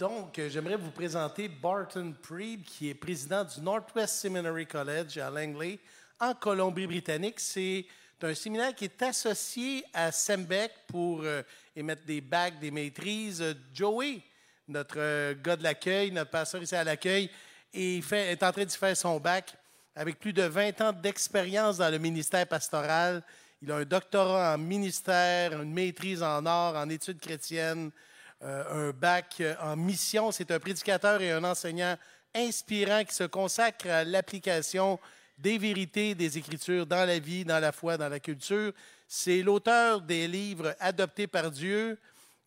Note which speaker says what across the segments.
Speaker 1: Donc, euh, j'aimerais vous présenter Barton Preed, qui est président du Northwest Seminary College à Langley, en Colombie-Britannique. C'est un séminaire qui est associé à SEMBEC pour euh, émettre des bacs, des maîtrises. Joey, notre euh, gars de l'accueil, notre pasteur ici à l'accueil, est, est en train de faire son bac avec plus de 20 ans d'expérience dans le ministère pastoral. Il a un doctorat en ministère, une maîtrise en art, en études chrétiennes, euh, un bac euh, en mission. C'est un prédicateur et un enseignant inspirant qui se consacre à l'application des vérités des Écritures dans la vie, dans la foi, dans la culture. C'est l'auteur des livres adoptés par Dieu,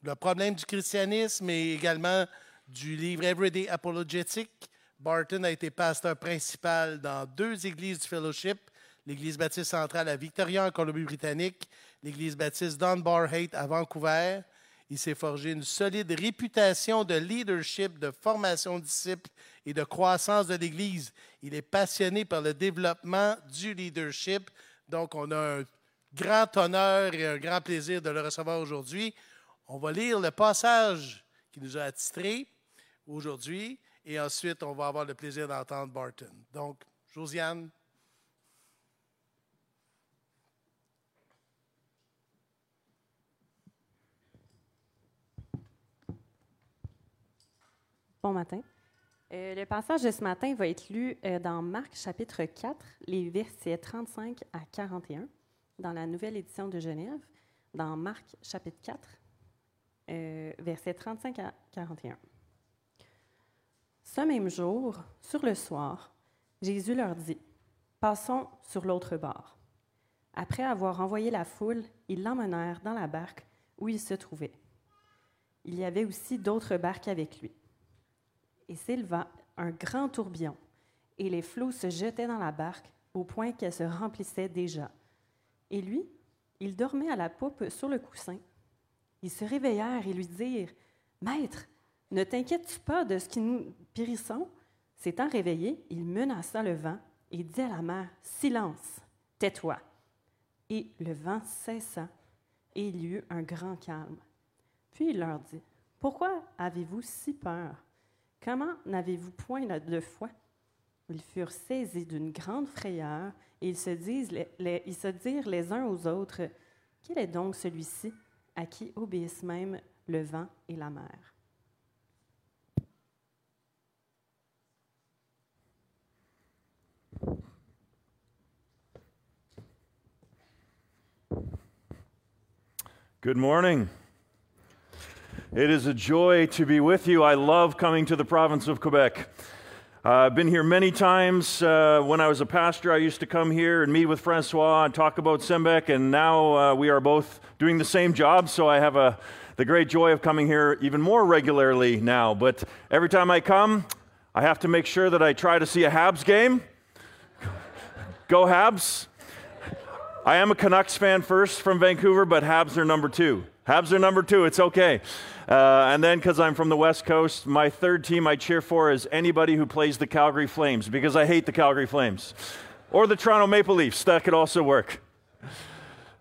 Speaker 1: Le problème du christianisme et également du livre Everyday Apologetic. Barton a été pasteur principal dans deux églises du fellowship, l'Église baptiste centrale à Victoria en Colombie-Britannique, l'Église baptiste Dunbar Haight à Vancouver. Il s'est forgé une solide réputation de leadership, de formation de disciples et de croissance de l'Église. Il est passionné par le développement du leadership. Donc, on a un grand honneur et un grand plaisir de le recevoir aujourd'hui. On va lire le passage qui nous a attitrés aujourd'hui et ensuite, on va avoir le plaisir d'entendre Barton. Donc, Josiane.
Speaker 2: Bon matin. Euh, le passage de ce matin va être lu euh, dans Marc chapitre 4, les versets 35 à 41, dans la nouvelle édition de Genève, dans Marc chapitre 4, euh, versets 35 à 41. Ce même jour, sur le soir, Jésus leur dit, Passons sur l'autre bord. Après avoir envoyé la foule, ils l'emmenèrent dans la barque où il se trouvait. Il y avait aussi d'autres barques avec lui et s'éleva un grand tourbillon, et les flots se jetaient dans la barque au point qu'elle se remplissait déjà. Et lui, il dormait à la poupe sur le coussin. Ils se réveillèrent et lui dirent Maître, ne t'inquiètes-tu pas de ce qui nous périssons S'étant réveillé, il menaça le vent et dit à la mer Silence, tais-toi. Et le vent cessa et il y eut un grand calme. Puis il leur dit Pourquoi avez-vous si peur? Comment n'avez-vous point de foi? Ils furent saisis d'une grande frayeur et ils se, disent, ils se dirent les uns aux autres, Quel est donc celui-ci à qui obéissent même le vent et la mer?
Speaker 3: Good morning. It is a joy to be with you. I love coming to the province of Quebec. Uh, I've been here many times. Uh, when I was a pastor, I used to come here and meet with Francois and talk about SEMBEQ, and now uh, we are both doing the same job, so I have a, the great joy of coming here even more regularly now. But every time I come, I have to make sure that I try to see a Habs game. Go Habs! I am a Canucks fan first from Vancouver, but Habs are number two. Habs are number two. It's okay. Uh, and then, because I'm from the West Coast, my third team I cheer for is anybody who plays the Calgary Flames because I hate the Calgary Flames. Or the Toronto Maple Leafs. That could also work.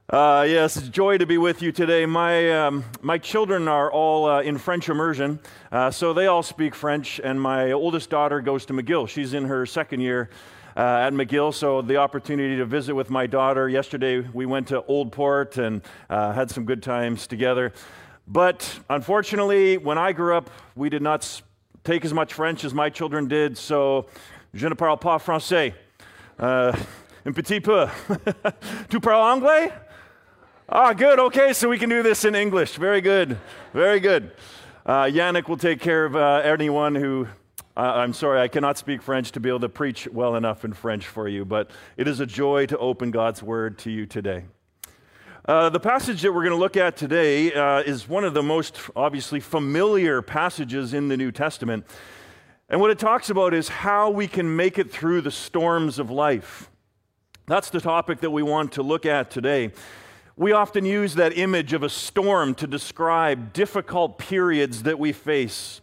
Speaker 3: Uh, yes, it's joy to be with you today. My, um, my children are all uh, in French immersion, uh, so they all speak French, and my oldest daughter goes to McGill. She's in her second year uh, at McGill, so the opportunity to visit with my daughter. Yesterday, we went to Old Port and uh, had some good times together. But unfortunately, when I grew up, we did not take as much French as my children did, so je ne parle pas français. Uh, un petit peu. tu parles anglais? Ah, good. Okay, so we can do this in English. Very good. Very good. Uh, Yannick will take care of uh, anyone who. I'm sorry, I cannot speak French to be able to preach well enough in French for you, but it is a joy to open God's word to you today. Uh, the passage that we're going to look at today uh, is one of the most obviously familiar passages in the New Testament. And what it talks about is how we can make it through the storms of life. That's the topic that we want to look at today. We often use that image of a storm to describe difficult periods that we face.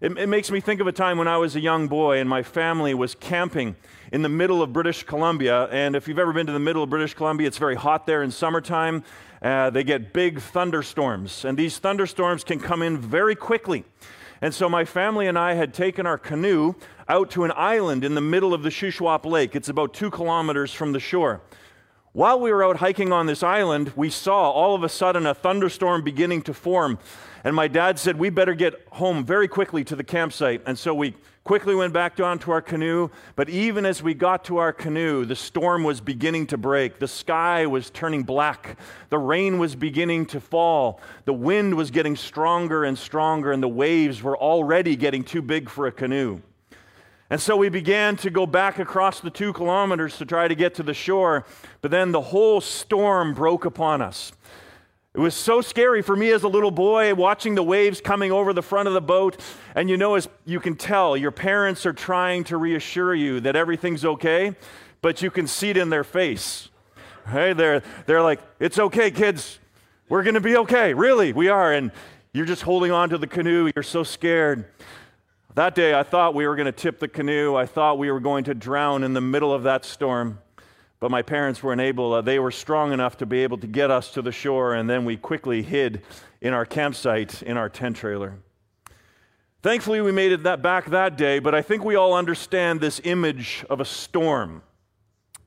Speaker 3: It, it, makes me think of a time when I was a young boy and my family was camping in the middle of British Columbia. And if you've ever been to the middle of British Columbia, it's very hot there in summertime. Uh, they get big thunderstorms, and these thunderstorms can come in very quickly. And so my family and I had taken our canoe out to an island in the middle of the Shuswap Lake. It's about two kilometers from the shore. While we were out hiking on this island, we saw all of a sudden a thunderstorm beginning to form. And my dad said, We better get home very quickly to the campsite. And so we quickly went back down to our canoe. But even as we got to our canoe, the storm was beginning to break. The sky was turning black. The rain was beginning to fall. The wind was getting stronger and stronger, and the waves were already getting too big for a canoe. And so we began to go back across the two kilometers to try to get to the shore, but then the whole storm broke upon us. It was so scary for me as a little boy watching the waves coming over the front of the boat. And you know, as you can tell, your parents are trying to reassure you that everything's okay, but you can see it in their face. Hey, They're, they're like, it's okay, kids. We're going to be okay. Really, we are. And you're just holding on to the canoe. You're so scared. That day, I thought we were going to tip the canoe. I thought we were going to drown in the middle of that storm. But my parents weren't able, uh, they were strong enough to be able to get us to the shore, and then we quickly hid in our campsite in our tent trailer. Thankfully, we made it that back that day, but I think we all understand this image of a storm.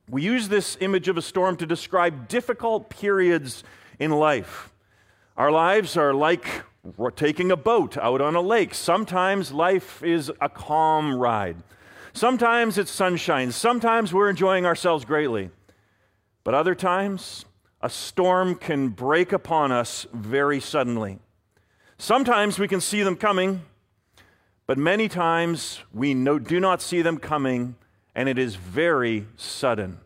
Speaker 3: We use this image of a storm to describe difficult periods in life. Our lives are like taking a boat out on a lake. Sometimes life is a calm ride. Sometimes it's sunshine. Sometimes we're enjoying ourselves greatly. But other times, a storm can break upon us very suddenly. Sometimes we can see them coming, but many times we no, do not see them coming, and it is very sudden.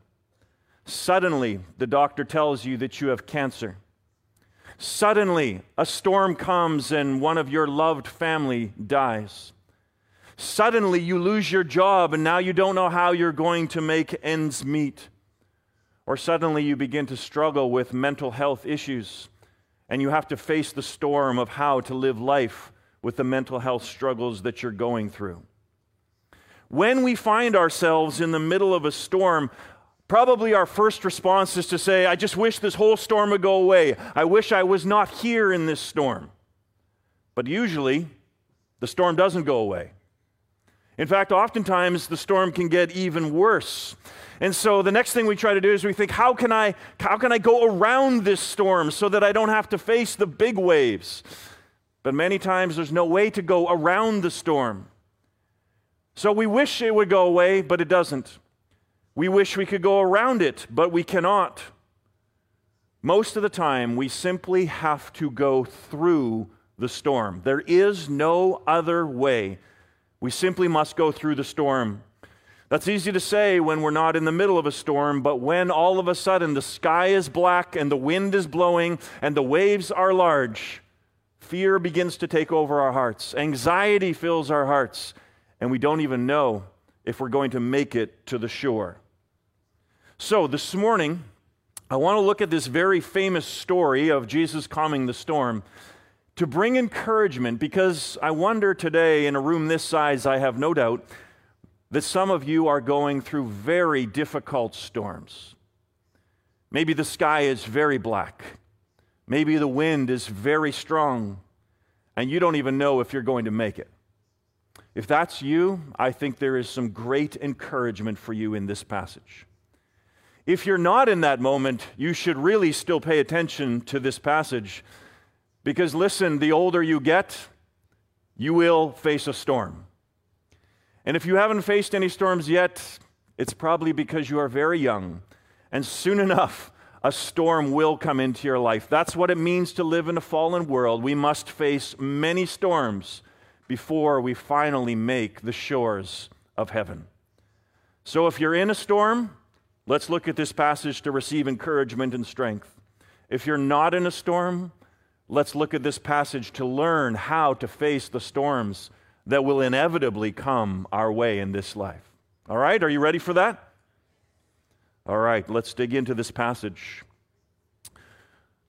Speaker 3: Suddenly, the doctor tells you that you have cancer. Suddenly, a storm comes and one of your loved family dies. Suddenly, you lose your job and now you don't know how you're going to make ends meet. Or suddenly, you begin to struggle with mental health issues and you have to face the storm of how to live life with the mental health struggles that you're going through. When we find ourselves in the middle of a storm, Probably our first response is to say, I just wish this whole storm would go away. I wish I was not here in this storm. But usually, the storm doesn't go away. In fact, oftentimes the storm can get even worse. And so the next thing we try to do is we think, how can I, how can I go around this storm so that I don't have to face the big waves? But many times there's no way to go around the storm. So we wish it would go away, but it doesn't. We wish we could go around it, but we cannot. Most of the time, we simply have to go through the storm. There is no other way. We simply must go through the storm. That's easy to say when we're not in the middle of a storm, but when all of a sudden the sky is black and the wind is blowing and the waves are large, fear begins to take over our hearts. Anxiety fills our hearts, and we don't even know if we're going to make it to the shore. So, this morning, I want to look at this very famous story of Jesus calming the storm to bring encouragement because I wonder today, in a room this size, I have no doubt that some of you are going through very difficult storms. Maybe the sky is very black, maybe the wind is very strong, and you don't even know if you're going to make it. If that's you, I think there is some great encouragement for you in this passage. If you're not in that moment, you should really still pay attention to this passage because listen, the older you get, you will face a storm. And if you haven't faced any storms yet, it's probably because you are very young. And soon enough, a storm will come into your life. That's what it means to live in a fallen world. We must face many storms before we finally make the shores of heaven. So if you're in a storm, Let's look at this passage to receive encouragement and strength. If you're not in a storm, let's look at this passage to learn how to face the storms that will inevitably come our way in this life. All right, are you ready for that? All right, let's dig into this passage.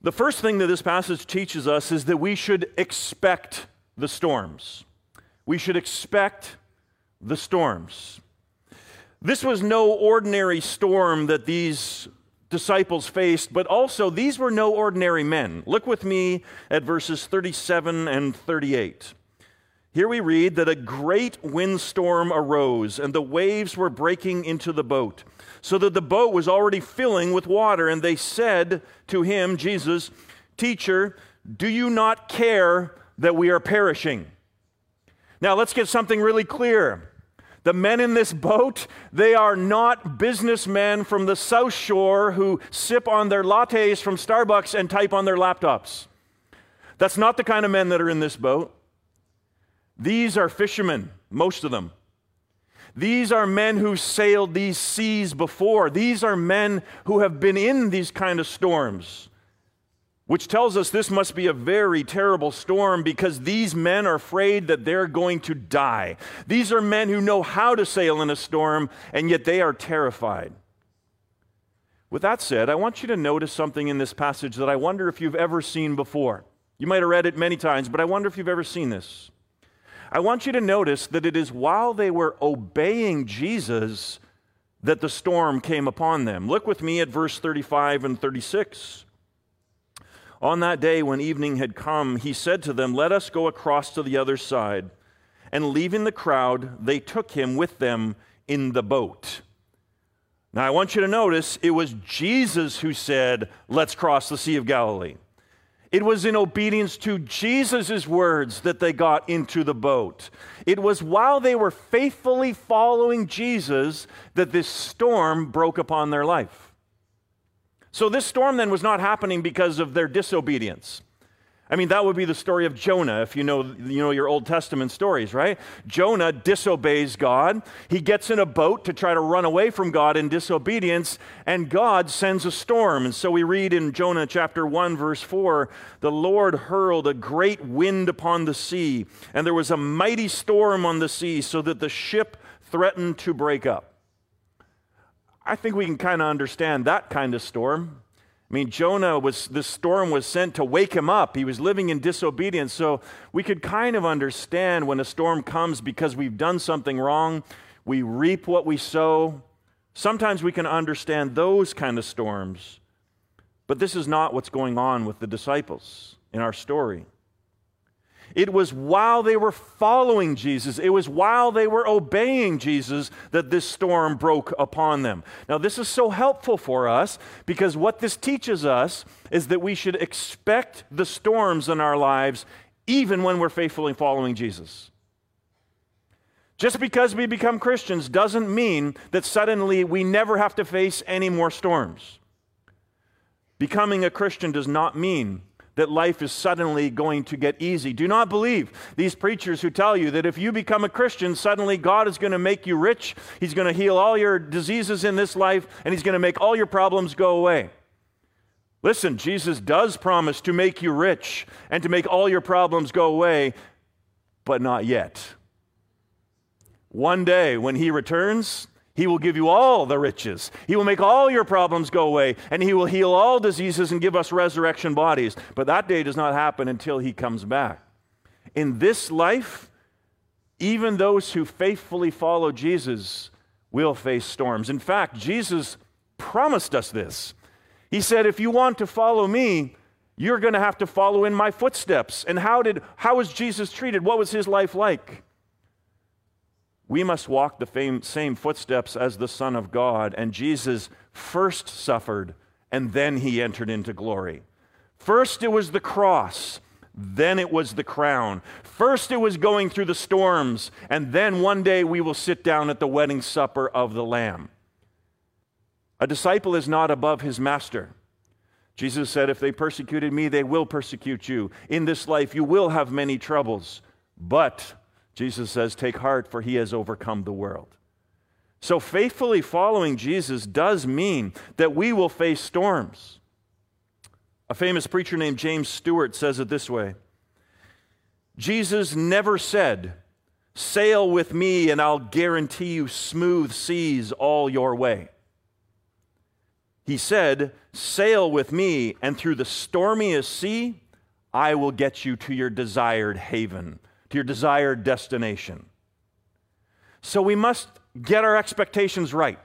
Speaker 3: The first thing that this passage teaches us is that we should expect the storms. We should expect the storms. This was no ordinary storm that these disciples faced, but also these were no ordinary men. Look with me at verses 37 and 38. Here we read that a great windstorm arose, and the waves were breaking into the boat, so that the boat was already filling with water. And they said to him, Jesus, Teacher, do you not care that we are perishing? Now, let's get something really clear. The men in this boat, they are not businessmen from the South Shore who sip on their lattes from Starbucks and type on their laptops. That's not the kind of men that are in this boat. These are fishermen, most of them. These are men who sailed these seas before. These are men who have been in these kind of storms, which tells us this must be a very terrible storm because these men are afraid that they're going to die. These are men who know how to sail in a storm, and yet they are terrified. With that said, I want you to notice something in this passage that I wonder if you've ever seen before. You might have read it many times, but I wonder if you've ever seen this. I want you to notice that it is while they were obeying Jesus that the storm came upon them. Look with me at verse 35 and 36. On that day, when evening had come, he said to them, Let us go across to the other side. And leaving the crowd, they took him with them in the boat. Now, I want you to notice it was Jesus who said, Let's cross the Sea of Galilee. It was in obedience to Jesus' words that they got into the boat. It was while they were faithfully following Jesus that this storm broke upon their life. So, this storm then was not happening because of their disobedience. I mean, that would be the story of Jonah, if you know, you know your Old Testament stories, right? Jonah disobeys God. He gets in a boat to try to run away from God in disobedience, and God sends a storm. And so we read in Jonah chapter 1, verse 4 the Lord hurled a great wind upon the sea, and there was a mighty storm on the sea, so that the ship threatened to break up. I think we can kind of understand that kind of storm. I mean, Jonah was, this storm was sent to wake him up. He was living in disobedience. So we could kind of understand when a storm comes because we've done something wrong, we reap what we sow. Sometimes we can understand those kind of storms. But this is not what's going on with the disciples in our story. It was while they were following Jesus, it was while they were obeying Jesus that this storm broke upon them. Now, this is so helpful for us because what this teaches us is that we should expect the storms in our lives even when we're faithfully following Jesus. Just because we become Christians doesn't mean that suddenly we never have to face any more storms. Becoming a Christian does not mean that life is suddenly going to get easy. Do not believe these preachers who tell you that if you become a Christian, suddenly God is going to make you rich, He's going to heal all your diseases in this life, and He's going to make all your problems go away. Listen, Jesus does promise to make you rich and to make all your problems go away, but not yet. One day when He returns, he will give you all the riches. He will make all your problems go away, and He will heal all diseases and give us resurrection bodies. But that day does not happen until He comes back. In this life, even those who faithfully follow Jesus will face storms. In fact, Jesus promised us this. He said, If you want to follow me, you're going to have to follow in my footsteps. And how did how was Jesus treated? What was his life like? We must walk the same footsteps as the Son of God. And Jesus first suffered, and then he entered into glory. First, it was the cross. Then it was the crown. First, it was going through the storms, and then one day we will sit down at the wedding supper of the Lamb. A disciple is not above his master. Jesus said, If they persecuted me, they will persecute you. In this life, you will have many troubles, but Jesus says, Take heart, for he has overcome the world. So, faithfully following Jesus does mean that we will face storms. A famous preacher named James Stewart says it this way Jesus never said, Sail with me and I'll guarantee you smooth seas all your way. He said, Sail with me, and through the stormiest sea, I will get you to your desired haven to your desired destination. So we must get our expectations right.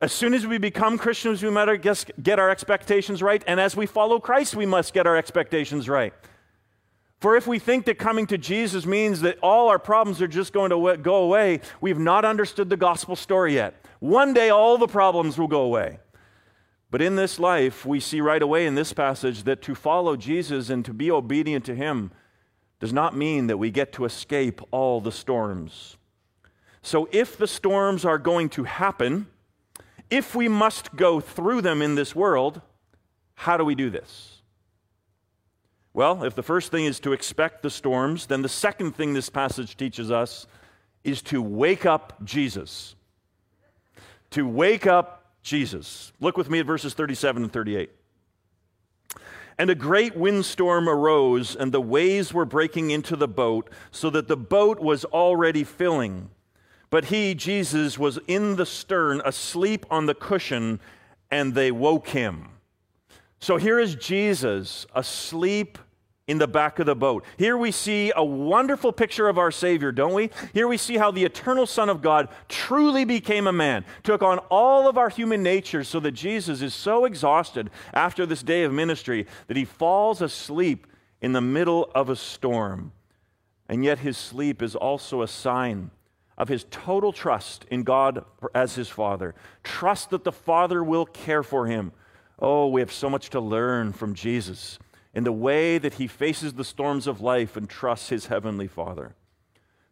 Speaker 3: As soon as we become Christians, we must get our expectations right. And as we follow Christ, we must get our expectations right. For if we think that coming to Jesus means that all our problems are just going to go away, we've not understood the gospel story yet. One day all the problems will go away. But in this life, we see right away in this passage that to follow Jesus and to be obedient to him does not mean that we get to escape all the storms. So if the storms are going to happen, if we must go through them in this world, how do we do this? Well, if the first thing is to expect the storms, then the second thing this passage teaches us is to wake up Jesus. To wake up Jesus. Look with me at verses 37 and 38. And a great windstorm arose, and the waves were breaking into the boat, so that the boat was already filling. But he, Jesus, was in the stern, asleep on the cushion, and they woke him. So here is Jesus asleep in the back of the boat. Here we see a wonderful picture of our Savior, don't we? Here we see how the eternal Son of God truly became a man, took on all of our human nature, so that Jesus is so exhausted after this day of ministry that he falls asleep in the middle of a storm. And yet his sleep is also a sign of his total trust in God as his Father. Trust that the Father will care for him Oh, we have so much to learn from Jesus in the way that he faces the storms of life and trusts his heavenly Father.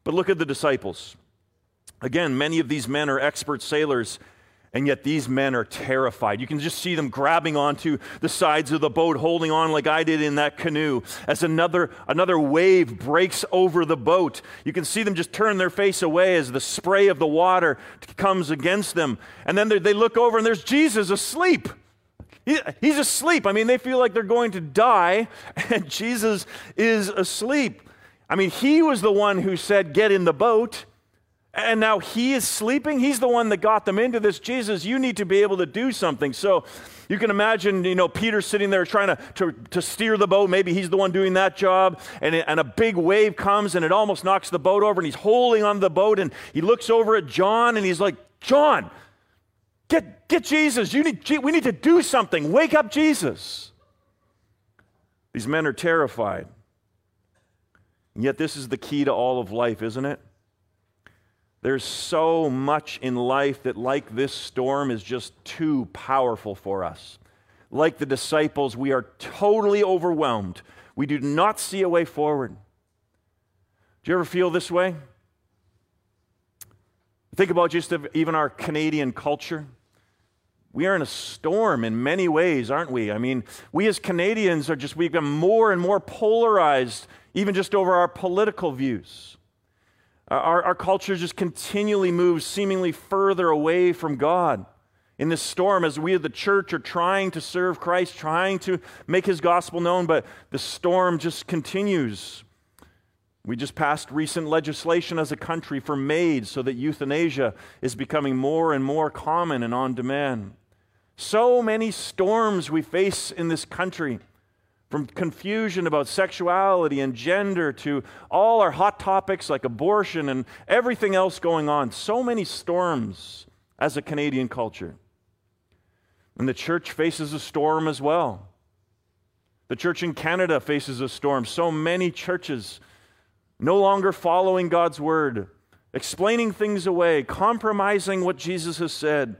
Speaker 3: But look at the disciples. Again, many of these men are expert sailors, and yet these men are terrified. You can just see them grabbing onto the sides of the boat, holding on like I did in that canoe, as another, another wave breaks over the boat. You can see them just turn their face away as the spray of the water comes against them. And then they look over, and there's Jesus asleep. He, he's asleep. I mean, they feel like they're going to die, and Jesus is asleep. I mean, he was the one who said, Get in the boat. And now he is sleeping. He's the one that got them into this. Jesus, you need to be able to do something. So you can imagine, you know, Peter sitting there trying to, to, to steer the boat. Maybe he's the one doing that job. And, it, and a big wave comes and it almost knocks the boat over. And he's holding on the boat. And he looks over at John and he's like, John, Get, get Jesus. You need, we need to do something. Wake up Jesus. These men are terrified. And yet, this is the key to all of life, isn't it? There's so much in life that, like this storm, is just too powerful for us. Like the disciples, we are totally overwhelmed. We do not see a way forward. Do you ever feel this way? Think about just even our Canadian culture. We are in a storm in many ways, aren't we? I mean, we as Canadians are just, we've become more and more polarized, even just over our political views. Our, our culture just continually moves seemingly further away from God. In this storm, as we the church are trying to serve Christ, trying to make his gospel known, but the storm just continues. We just passed recent legislation as a country for maids so that euthanasia is becoming more and more common and on demand. So many storms we face in this country, from confusion about sexuality and gender to all our hot topics like abortion and everything else going on. So many storms as a Canadian culture. And the church faces a storm as well. The church in Canada faces a storm. So many churches no longer following God's word, explaining things away, compromising what Jesus has said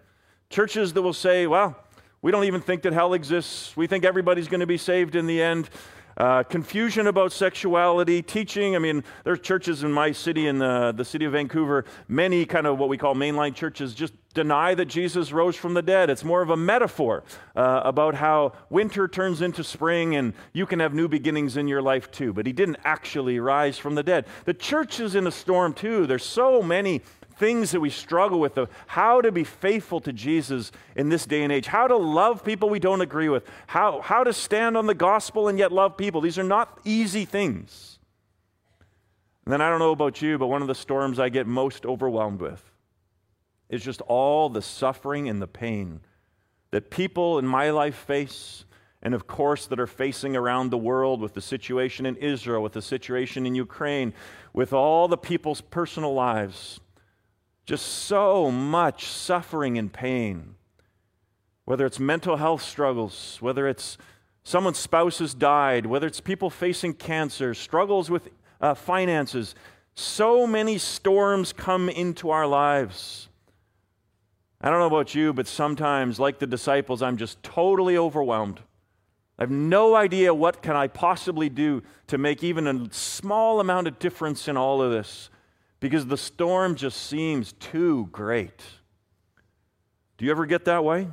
Speaker 3: Churches that will say, well, we don't even think that hell exists. We think everybody's going to be saved in the end. Uh, confusion about sexuality, teaching. I mean, there's churches in my city, in the, the city of Vancouver, many kind of what we call mainline churches just deny that Jesus rose from the dead. It's more of a metaphor uh, about how winter turns into spring and you can have new beginnings in your life too. But he didn't actually rise from the dead. The church is in a storm too. There's so many things that we struggle with of how to be faithful to Jesus in this day and age, how to love people we don't agree with, how, how to stand on the gospel and yet love people. These are not easy things. And then I don't know about you, but one of the storms I get most overwhelmed with is just all the suffering and the pain that people in my life face and of course, that are facing around the world with the situation in Israel, with the situation in Ukraine, with all the people's personal lives. Just so much suffering and pain. Whether it's mental health struggles, whether it's someone's spouse has died, whether it's people facing cancer, struggles with uh, finances. So many storms come into our lives. I don't know about you, but sometimes, like the disciples, I'm just totally overwhelmed. I have no idea what can I possibly do to make even a small amount of difference in all of this because the storm just seems too great. Do you ever get that way?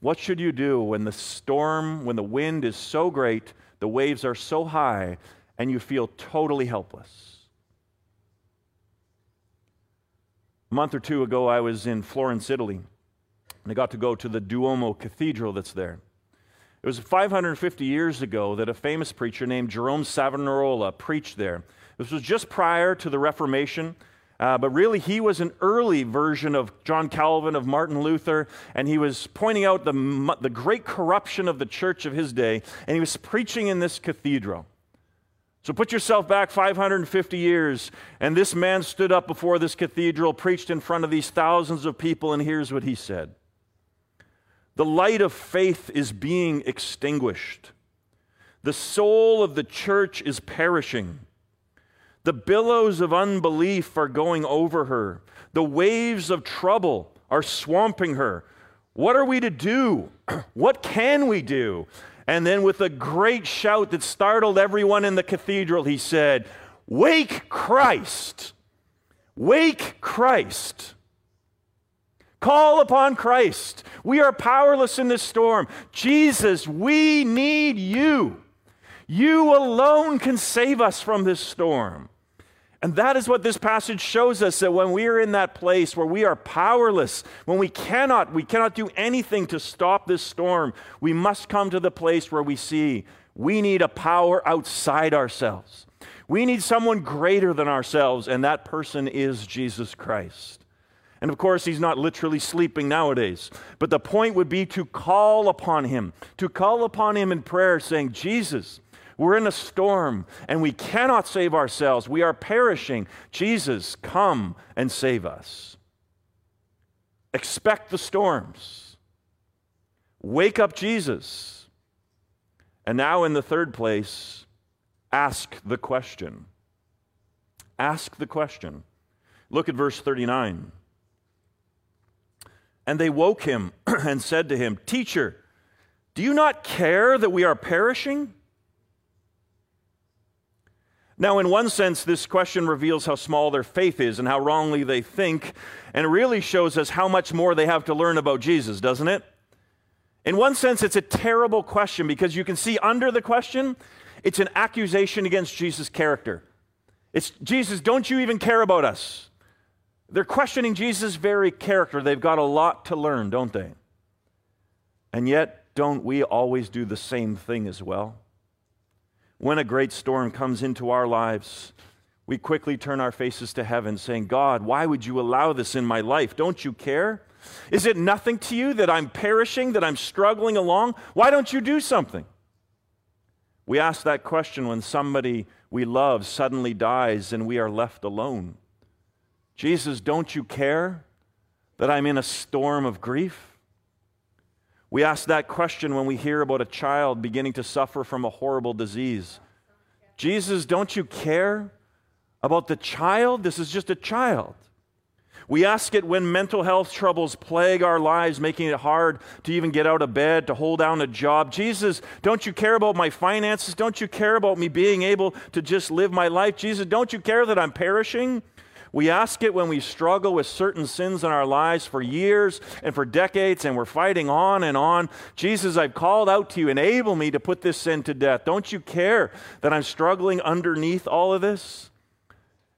Speaker 3: What should you do when the storm, when the wind is so great, the waves are so high, and you feel totally helpless? A month or two ago, I was in Florence, Italy, and I got to go to the Duomo Cathedral that's there. It was 550 years ago that a famous preacher named Jerome Savonarola preached there. This was just prior to the Reformation. Uh, but really, he was an early version of John Calvin, of Martin Luther, and he was pointing out the, the great corruption of the church of his day, and he was preaching in this cathedral. So put yourself back 550 years, and this man stood up before this cathedral, preached in front of these thousands of people, and here's what he said The light of faith is being extinguished, the soul of the church is perishing. The billows of unbelief are going over her. The waves of trouble are swamping her. What are we to do? what can we do? And then, with a great shout that startled everyone in the cathedral, he said, Wake Christ! Wake Christ! Call upon Christ. We are powerless in this storm. Jesus, we need you. You alone can save us from this storm. And that is what this passage shows us that when we are in that place where we are powerless, when we cannot, we cannot do anything to stop this storm, we must come to the place where we see we need a power outside ourselves. We need someone greater than ourselves, and that person is Jesus Christ. And of course, he's not literally sleeping nowadays. But the point would be to call upon him, to call upon him in prayer, saying, Jesus, we're in a storm and we cannot save ourselves. We are perishing. Jesus, come and save us. Expect the storms. Wake up Jesus. And now, in the third place, ask the question. Ask the question. Look at verse 39. And they woke him and said to him, Teacher, do you not care that we are perishing? Now, in one sense, this question reveals how small their faith is and how wrongly they think, and really shows us how much more they have to learn about Jesus, doesn't it? In one sense, it's a terrible question because you can see under the question, it's an accusation against Jesus' character. It's Jesus, don't you even care about us? They're questioning Jesus' very character. They've got a lot to learn, don't they? And yet, don't we always do the same thing as well? When a great storm comes into our lives, we quickly turn our faces to heaven, saying, God, why would you allow this in my life? Don't you care? Is it nothing to you that I'm perishing, that I'm struggling along? Why don't you do something? We ask that question when somebody we love suddenly dies and we are left alone. Jesus, don't you care that I'm in a storm of grief? We ask that question when we hear about a child beginning to suffer from a horrible disease. Jesus, don't you care about the child? This is just a child. We ask it when mental health troubles plague our lives, making it hard to even get out of bed, to hold down a job. Jesus, don't you care about my finances? Don't you care about me being able to just live my life? Jesus, don't you care that I'm perishing? We ask it when we struggle with certain sins in our lives for years and for decades, and we're fighting on and on. Jesus, I've called out to you, enable me to put this sin to death. Don't you care that I'm struggling underneath all of this?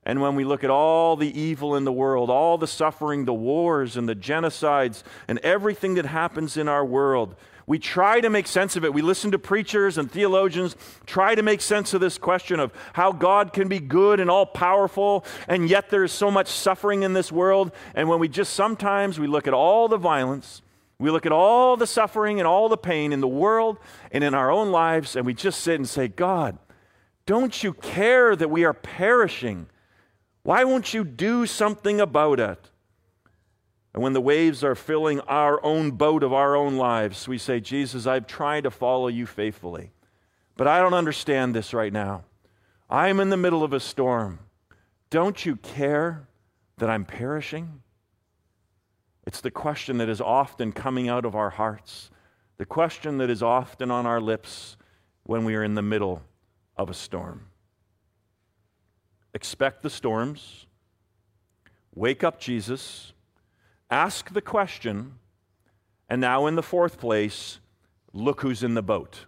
Speaker 3: And when we look at all the evil in the world, all the suffering, the wars and the genocides, and everything that happens in our world, we try to make sense of it. We listen to preachers and theologians try to make sense of this question of how God can be good and all powerful, and yet there's so much suffering in this world. And when we just sometimes we look at all the violence, we look at all the suffering and all the pain in the world and in our own lives, and we just sit and say, God, don't you care that we are perishing? Why won't you do something about it? And when the waves are filling our own boat of our own lives, we say, Jesus, I've tried to follow you faithfully, but I don't understand this right now. I'm in the middle of a storm. Don't you care that I'm perishing? It's the question that is often coming out of our hearts, the question that is often on our lips when we are in the middle of a storm. Expect the storms, wake up Jesus, ask the question, and now in the fourth place, look who's in the boat.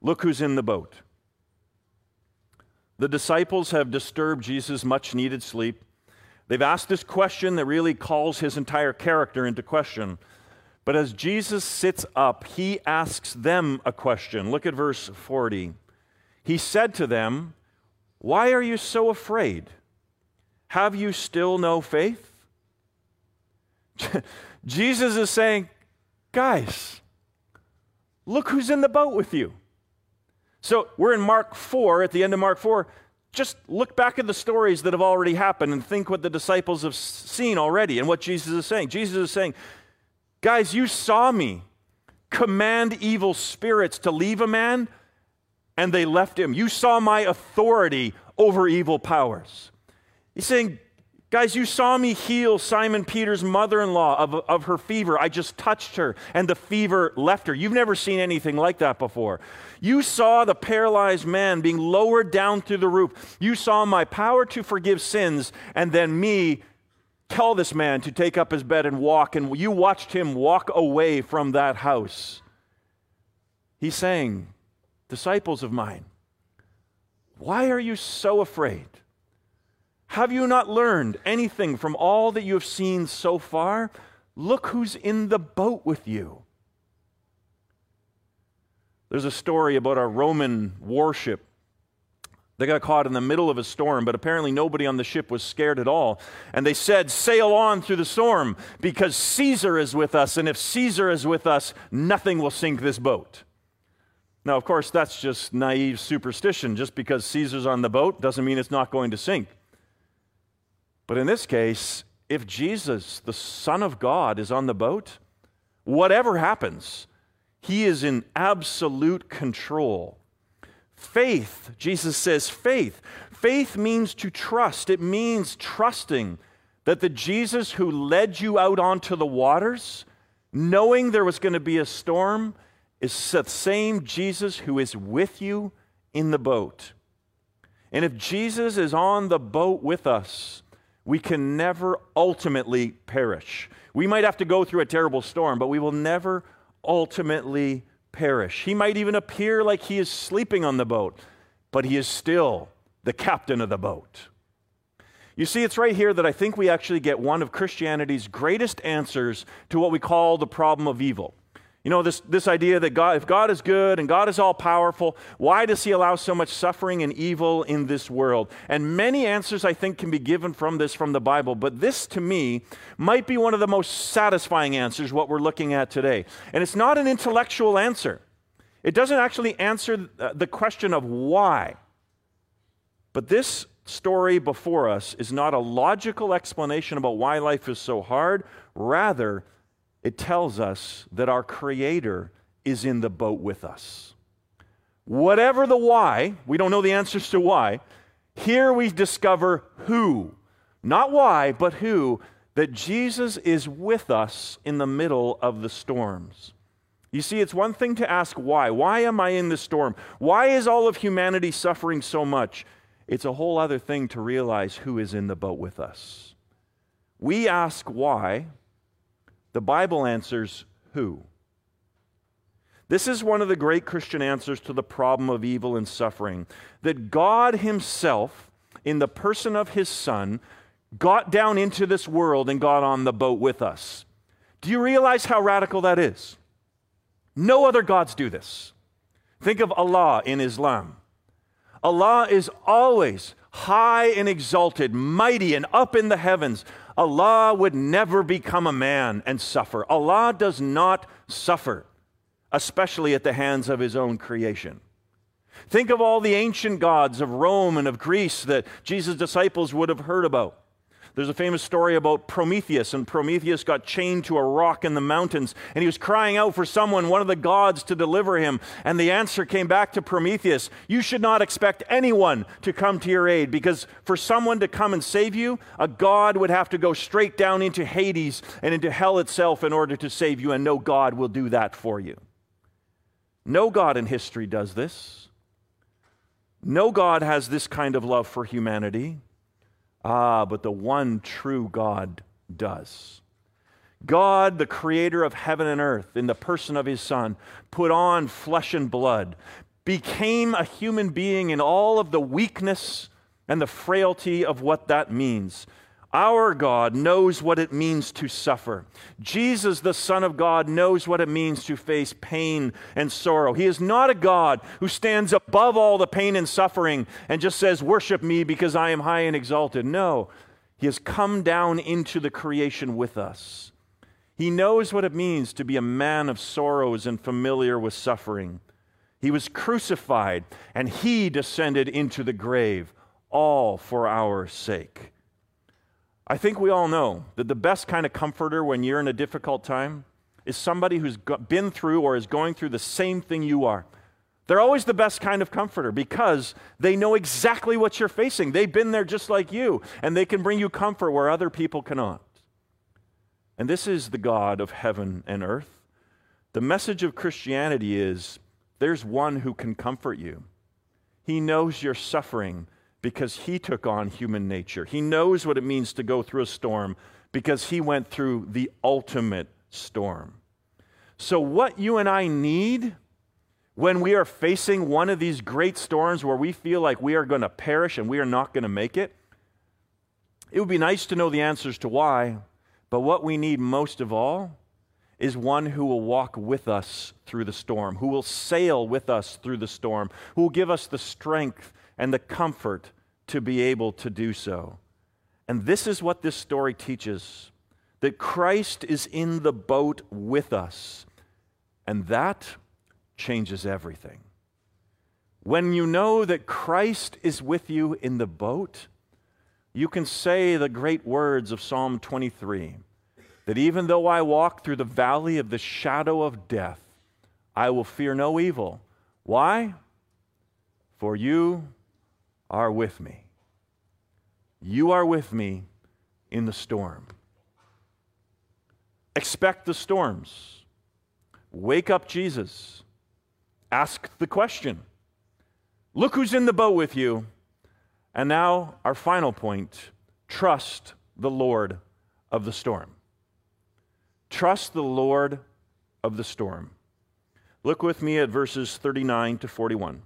Speaker 3: Look who's in the boat. The disciples have disturbed Jesus' much needed sleep. They've asked this question that really calls his entire character into question. But as Jesus sits up, he asks them a question. Look at verse 40. He said to them, Why are you so afraid? Have you still no faith? Jesus is saying, Guys, look who's in the boat with you. So we're in Mark 4, at the end of Mark 4 just look back at the stories that have already happened and think what the disciples have seen already and what Jesus is saying. Jesus is saying, Guys, you saw me command evil spirits to leave a man, and they left him. You saw my authority over evil powers. He's saying, Guys, you saw me heal Simon Peter's mother in law of, of her fever. I just touched her and the fever left her. You've never seen anything like that before. You saw the paralyzed man being lowered down through the roof. You saw my power to forgive sins and then me tell this man to take up his bed and walk. And you watched him walk away from that house. He's saying, Disciples of mine, why are you so afraid? Have you not learned anything from all that you have seen so far? Look who's in the boat with you. There's a story about a Roman warship. They got caught in the middle of a storm, but apparently nobody on the ship was scared at all. And they said, Sail on through the storm because Caesar is with us. And if Caesar is with us, nothing will sink this boat. Now, of course, that's just naive superstition. Just because Caesar's on the boat doesn't mean it's not going to sink. But in this case, if Jesus, the Son of God, is on the boat, whatever happens, he is in absolute control. Faith, Jesus says, faith. Faith means to trust. It means trusting that the Jesus who led you out onto the waters, knowing there was going to be a storm, is the same Jesus who is with you in the boat. And if Jesus is on the boat with us, we can never ultimately perish. We might have to go through a terrible storm, but we will never ultimately perish. He might even appear like he is sleeping on the boat, but he is still the captain of the boat. You see, it's right here that I think we actually get one of Christianity's greatest answers to what we call the problem of evil. You know, this, this idea that God, if God is good and God is all powerful, why does He allow so much suffering and evil in this world? And many answers, I think, can be given from this from the Bible. But this, to me, might be one of the most satisfying answers, what we're looking at today. And it's not an intellectual answer, it doesn't actually answer uh, the question of why. But this story before us is not a logical explanation about why life is so hard. Rather, it tells us that our Creator is in the boat with us. Whatever the why, we don't know the answers to why, here we discover who, not why, but who, that Jesus is with us in the middle of the storms. You see, it's one thing to ask why. Why am I in this storm? Why is all of humanity suffering so much? It's a whole other thing to realize who is in the boat with us. We ask why the Bible answers who? This is one of the great Christian answers to the problem of evil and suffering that God Himself, in the person of His Son, got down into this world and got on the boat with us. Do you realize how radical that is? No other gods do this. Think of Allah in Islam. Allah is always high and exalted, mighty and up in the heavens. Allah would never become a man and suffer. Allah does not suffer, especially at the hands of his own creation. Think of all the ancient gods of Rome and of Greece that Jesus' disciples would have heard about. There's a famous story about Prometheus, and Prometheus got chained to a rock in the mountains, and he was crying out for someone, one of the gods, to deliver him. And the answer came back to Prometheus You should not expect anyone to come to your aid, because for someone to come and save you, a god would have to go straight down into Hades and into hell itself in order to save you, and no god will do that for you. No God in history does this. No God has this kind of love for humanity. Ah, but the one true God does. God, the creator of heaven and earth, in the person of his Son, put on flesh and blood, became a human being in all of the weakness and the frailty of what that means. Our God knows what it means to suffer. Jesus, the Son of God, knows what it means to face pain and sorrow. He is not a God who stands above all the pain and suffering and just says, Worship me because I am high and exalted. No, He has come down into the creation with us. He knows what it means to be a man of sorrows and familiar with suffering. He was crucified and He descended into the grave, all for our sake. I think we all know that the best kind of comforter when you're in a difficult time is somebody who's been through or is going through the same thing you are. They're always the best kind of comforter because they know exactly what you're facing. They've been there just like you, and they can bring you comfort where other people cannot. And this is the God of heaven and earth. The message of Christianity is there's one who can comfort you. He knows your suffering because he took on human nature. He knows what it means to go through a storm because he went through the ultimate storm. So, what you and I need when we are facing one of these great storms where we feel like we are going to perish and we are not going to make it, it would be nice to know the answers to why, but what we need most of all is one who will walk with us through the storm, who will sail with us through the storm, who will give us the strength and the comfort to be able to do so. And this is what this story teaches that Christ is in the boat with us. And that changes everything. When you know that Christ is with you in the boat, you can say the great words of Psalm 23 that even though I walk through the valley of the shadow of death, I will fear no evil. Why? For you are with me. You are with me in the storm. Expect the storms. Wake up Jesus. Ask the question. Look who's in the boat with you. And now, our final point trust the Lord of the storm. Trust the Lord of the storm. Look with me at verses 39 to 41.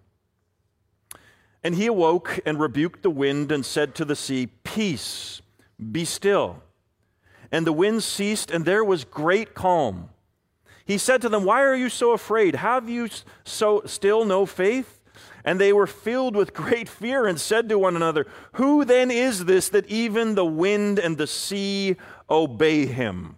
Speaker 3: And he awoke and rebuked the wind and said to the sea, Peace, be still. And the wind ceased, and there was great calm. He said to them, Why are you so afraid? Have you so still no faith? And they were filled with great fear and said to one another, Who then is this that even the wind and the sea obey him?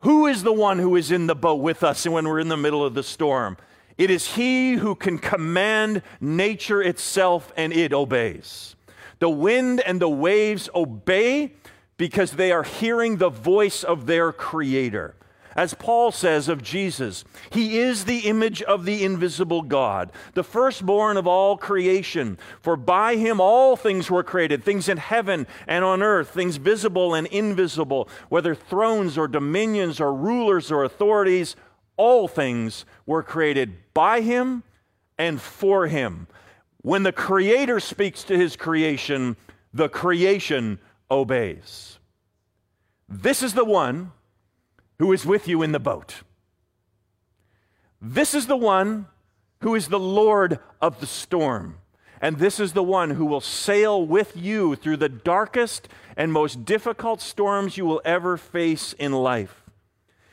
Speaker 3: Who is the one who is in the boat with us when we're in the middle of the storm? It is He who can command nature itself and it obeys. The wind and the waves obey because they are hearing the voice of their Creator. As Paul says of Jesus, He is the image of the invisible God, the firstborn of all creation. For by Him all things were created, things in heaven and on earth, things visible and invisible, whether thrones or dominions or rulers or authorities all things were created by him and for him. When the Creator speaks to his creation, the creation obeys. This is the one who is with you in the boat. This is the one who is the Lord of the storm. And this is the one who will sail with you through the darkest and most difficult storms you will ever face in life.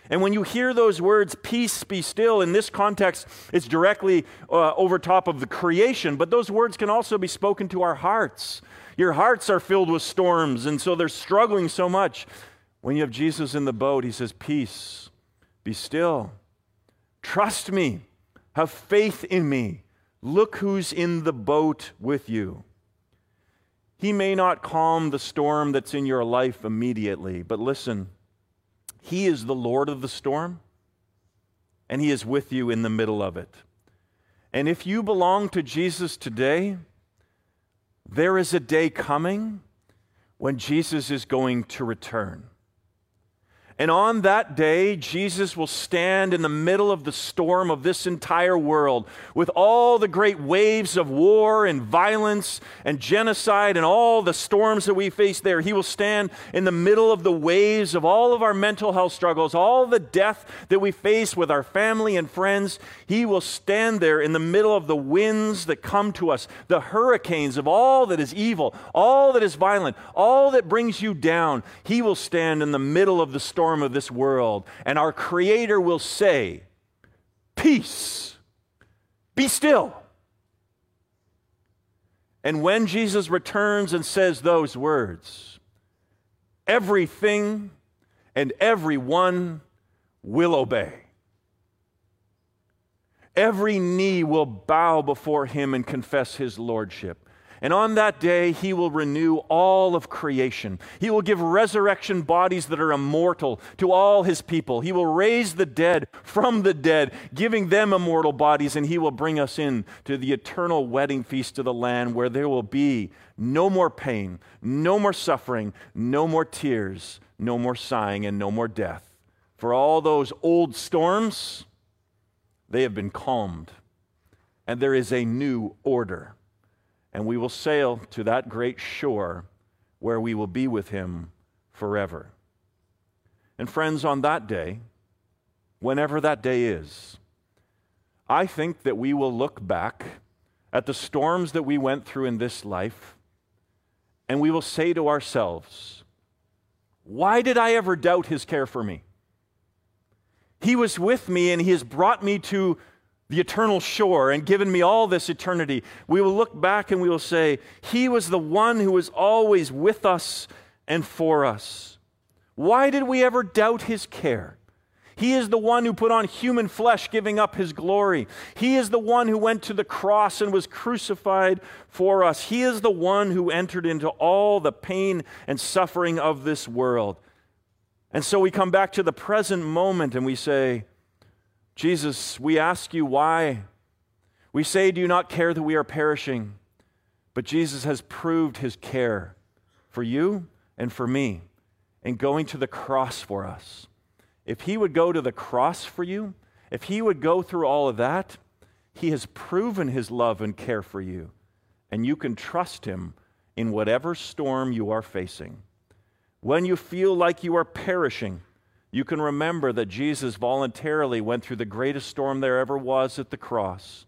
Speaker 3: And when you hear those words, peace be still, in this context, it's directly uh, over top of the creation, but those words can also be spoken to our hearts. Your hearts are filled with storms, and so they're struggling so much. When you have Jesus in the boat, he says, Peace, be still. Trust me, have faith in me. Look who's in the boat with you. He may not calm the storm that's in your life immediately, but listen, He is the Lord of the storm, and He is with you in the middle of it. And if you belong to Jesus today, there is a day coming when Jesus is going to return. And on that day, Jesus will stand in the middle of the storm of this entire world with all the great waves of war and violence and genocide and all the storms that we face there. He will stand in the middle of the waves of all of our mental health struggles, all the death that we face with our family and friends. He will stand there in the middle of the winds that come to us, the hurricanes of all that is evil, all that is violent, all that brings you down. He will stand in the middle of the storm of this world, and our Creator will say, Peace, be still. And when Jesus returns and says those words, everything and everyone will obey. Every knee will bow before him and confess his lordship. And on that day, he will renew all of creation. He will give resurrection bodies that are immortal to all his people. He will raise the dead from the dead, giving them immortal bodies, and he will bring us in to the eternal wedding feast of the Lamb where there will be no more pain, no more suffering, no more tears, no more sighing, and no more death. For all those old storms, they have been calmed, and there is a new order and we will sail to that great shore where we will be with him forever. And friends, on that day, whenever that day is, I think that we will look back at the storms that we went through in this life and we will say to ourselves, Why did I ever doubt his care for me? He was with me and he has brought me to the eternal shore and given me all this eternity, we will look back and we will say, He was the one who was always with us and for us. Why did we ever doubt His care? He is the one who put on human flesh, giving up his glory. He is the one who went to the cross and was crucified for us. He is the one who entered into all the pain and suffering of this world. And so we come back to the present moment and we say, Jesus, we ask you why. We say, Do you not care that we are perishing? But Jesus has proved his care for you and for me in going to the cross for us. If he would go to the cross for you, if he would go through all of that, he has proven his love and care for you. And you can trust him in whatever storm you are facing. When you feel like you are perishing, you can remember that Jesus voluntarily went through the greatest storm there ever was at the cross.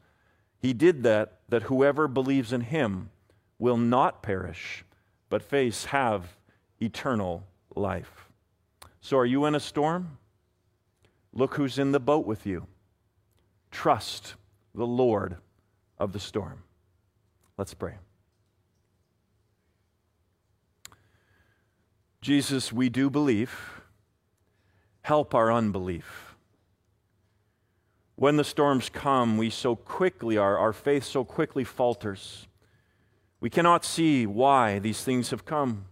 Speaker 3: He did that, that whoever believes in him will not perish, but face have eternal life. So, are you in a storm? Look who's in the boat with you. Trust the Lord of the storm. Let's pray. Jesus, we do believe help our unbelief. When the storms come, we so quickly, our, our faith so quickly falters. We cannot see why these things have come.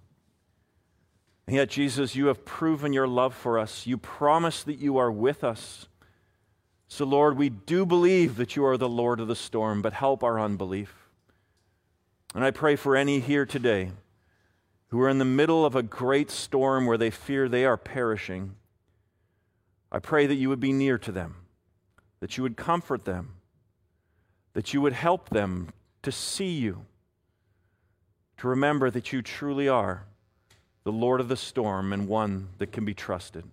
Speaker 3: And yet, Jesus, you have proven your love for us. You promise that you are with us. So, Lord, we do believe that you are the Lord of the storm, but help our unbelief. And I pray for any here today who are in the middle of a great storm where they fear they are perishing. I pray that you would be near to them, that you would comfort them, that you would help them to see you, to remember that you truly are the Lord of the storm and one that can be trusted.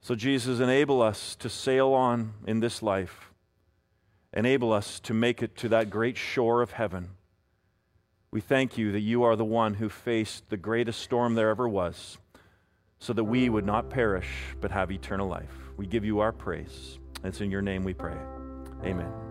Speaker 3: So, Jesus, enable us to sail on in this life. Enable us to make it to that great shore of heaven. We thank you that you are the one who faced the greatest storm there ever was so that we would not perish but have eternal life. We give you our praise. It's in your name we pray. Amen.